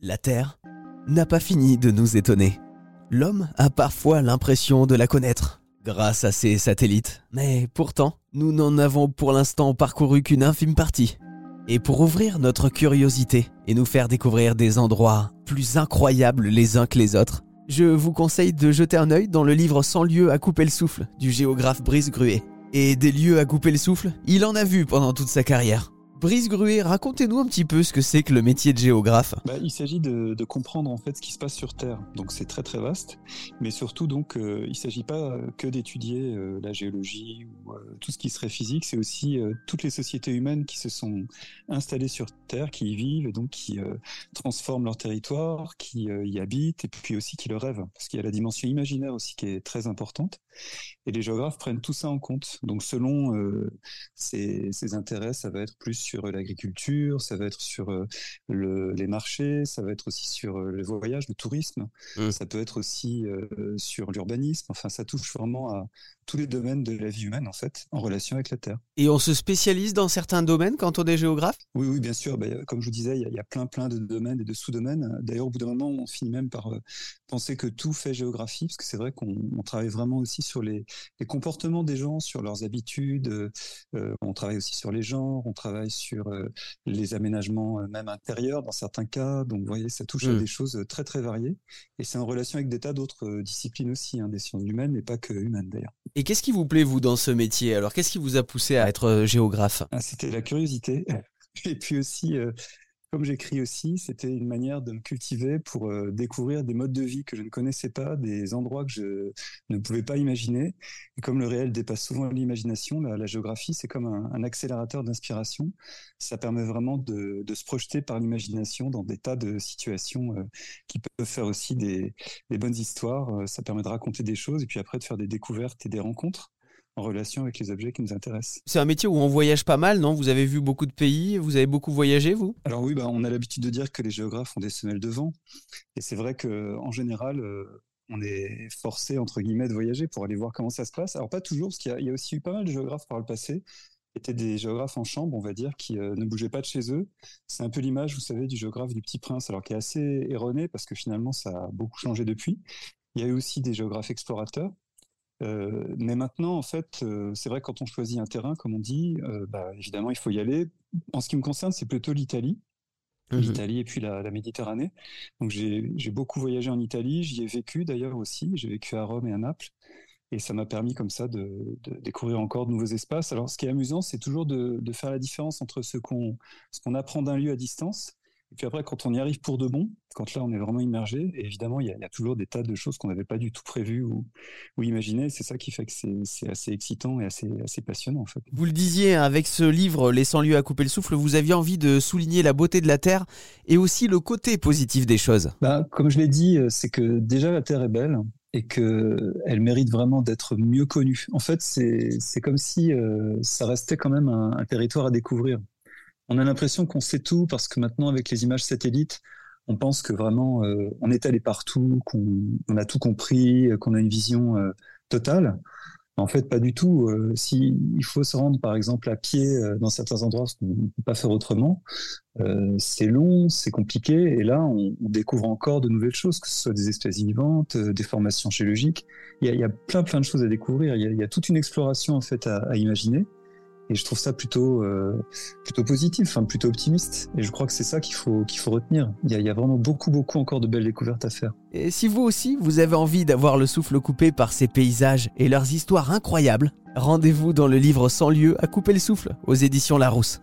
La Terre n'a pas fini de nous étonner. L'homme a parfois l'impression de la connaître grâce à ses satellites, mais pourtant, nous n'en avons pour l'instant parcouru qu'une infime partie. Et pour ouvrir notre curiosité et nous faire découvrir des endroits plus incroyables les uns que les autres, je vous conseille de jeter un œil dans le livre 100 lieux à couper le souffle du géographe Brice Gruet. Et des lieux à couper le souffle, il en a vu pendant toute sa carrière. Brice Gruet, racontez-nous un petit peu ce que c'est que le métier de géographe. Bah, il s'agit de, comprendre en fait ce qui se passe sur Terre. Donc c'est très très vaste, mais surtout donc euh, il ne s'agit pas que d'étudier euh, la géologie ou euh, tout ce qui serait physique. C'est aussi toutes les sociétés humaines qui se sont installées sur Terre, qui y vivent et donc qui transforment leur territoire, qui y habitent et puis aussi qui le rêvent, parce qu'il y a la dimension imaginaire aussi qui est très importante. Et les géographes prennent tout ça en compte. Donc selon ses, ses intérêts, ça va être plus sur euh, l'agriculture, ça va être sur euh, les marchés, ça va être aussi sur euh, le voyage, le tourisme, mmh. ça peut être aussi sur l'urbanisme. Enfin, ça touche vraiment à, tous les domaines de la vie humaine, en fait, en relation avec la Terre. Et on se spécialise dans certains domaines quand on est géographe? Oui, oui, bien sûr. Bah, comme je vous disais, il y, a plein, plein de domaines et de sous-domaines. D'ailleurs, au bout d'un moment, on finit même par euh, penser que tout fait géographie, parce que c'est vrai qu'on travaille vraiment aussi sur les, comportements des gens, sur leurs habitudes. Euh, on travaille aussi sur les genres, on travaille sur euh, les aménagements même intérieurs dans certains cas. Donc, vous voyez, ça touche à mmh. des choses très, très variées. Et c'est en relation avec des tas d'autres disciplines aussi, hein, des sciences humaines, mais pas que humaines d'ailleurs. Et qu'est-ce qui vous plaît, vous, dans ce métier? Alors, qu'est-ce qui vous a poussé à être euh, géographe? Ah, C'était la curiosité. Et puis aussi, euh, comme j'écris aussi, c'était une manière de me cultiver pour euh, découvrir des modes de vie que je ne connaissais pas, des endroits que je ne pouvais pas imaginer. Et comme le réel dépasse souvent l'imagination, la, géographie, c'est comme un, accélérateur d'inspiration. Ça permet vraiment de, se projeter par l'imagination dans des tas de situations qui peuvent faire aussi des, des bonnes histoires. ça permet de raconter des choses et puis après de faire des découvertes et des rencontres en relation avec les objets qui nous intéressent. C'est un métier où on voyage pas mal, non? Vous avez vu beaucoup de pays, vous avez beaucoup voyagé, vous? Alors oui, bah, on a l'habitude de dire que les géographes ont des semelles de vent. Et c'est vrai qu'en général, euh, on est forcé, entre guillemets, de voyager pour aller voir comment ça se passe. Alors pas toujours, parce qu'il y, a aussi eu pas mal de géographes par le passé étaient des géographes en chambre, on va dire, qui euh, ne bougeaient pas de chez eux. C'est un peu l'image, vous savez, du géographe du Petit Prince, alors qui est assez erronée parce que finalement ça a beaucoup changé depuis. Il y a eu aussi des géographes explorateurs euh, mais maintenant, en fait, euh, c'est vrai que quand on choisit un terrain, comme on dit, euh, bah, évidemment, il faut y aller. En ce qui me concerne, c'est plutôt l'Italie. Mhm. L'Italie et puis la, Méditerranée. Donc j'ai beaucoup voyagé en Italie, j'y ai vécu d'ailleurs aussi, j'ai vécu à Rome et à Naples, et ça m'a permis comme ça de, découvrir encore de nouveaux espaces. Alors ce qui est amusant, c'est toujours de, faire la différence entre ce qu'on apprend d'un lieu à distance et puis après, quand on y arrive pour de bon, quand là on est vraiment immergé, évidemment, il y, a, toujours des tas de choses qu'on n'avait pas du tout prévues ou, ou imaginées. C'est ça qui fait que c'est assez excitant et assez, assez passionnant en fait. Vous le disiez, hein, avec ce livre, Laissant lieu à couper le souffle, vous aviez envie de souligner la beauté de la Terre et aussi le côté positif des choses. Bah, comme je l'ai dit, euh, c'est que déjà la Terre est belle et qu'elle mérite vraiment d'être mieux connue. En fait, c'est comme si euh, ça restait quand même un territoire à découvrir on a l'impression qu'on sait tout parce que maintenant, avec les images satellites, on pense que vraiment euh, on est allé partout, qu'on a tout compris, qu'on a une vision euh, totale. En fait, pas du tout. Euh, si il faut se rendre, par exemple, à pied dans certains endroits, ce qu'on ne peut pas faire autrement, c'est long, c'est compliqué, et là, on, découvre encore de nouvelles choses, que ce soit des espèces vivantes, des formations géologiques. Il y, a, plein, plein de choses à découvrir. Il y a, toute une exploration en fait à imaginer. Et je trouve ça plutôt, euh, plutôt positif, enfin, plutôt optimiste. Et je crois que c'est ça qu'il faut, qu'il faut retenir. Il y, a, il y, a, vraiment beaucoup, beaucoup encore de belles découvertes à faire. Et si vous aussi, vous avez envie d'avoir le souffle coupé par ces paysages et leurs histoires incroyables, rendez-vous dans le livre 100 lieux à couper le souffle aux éditions Larousse.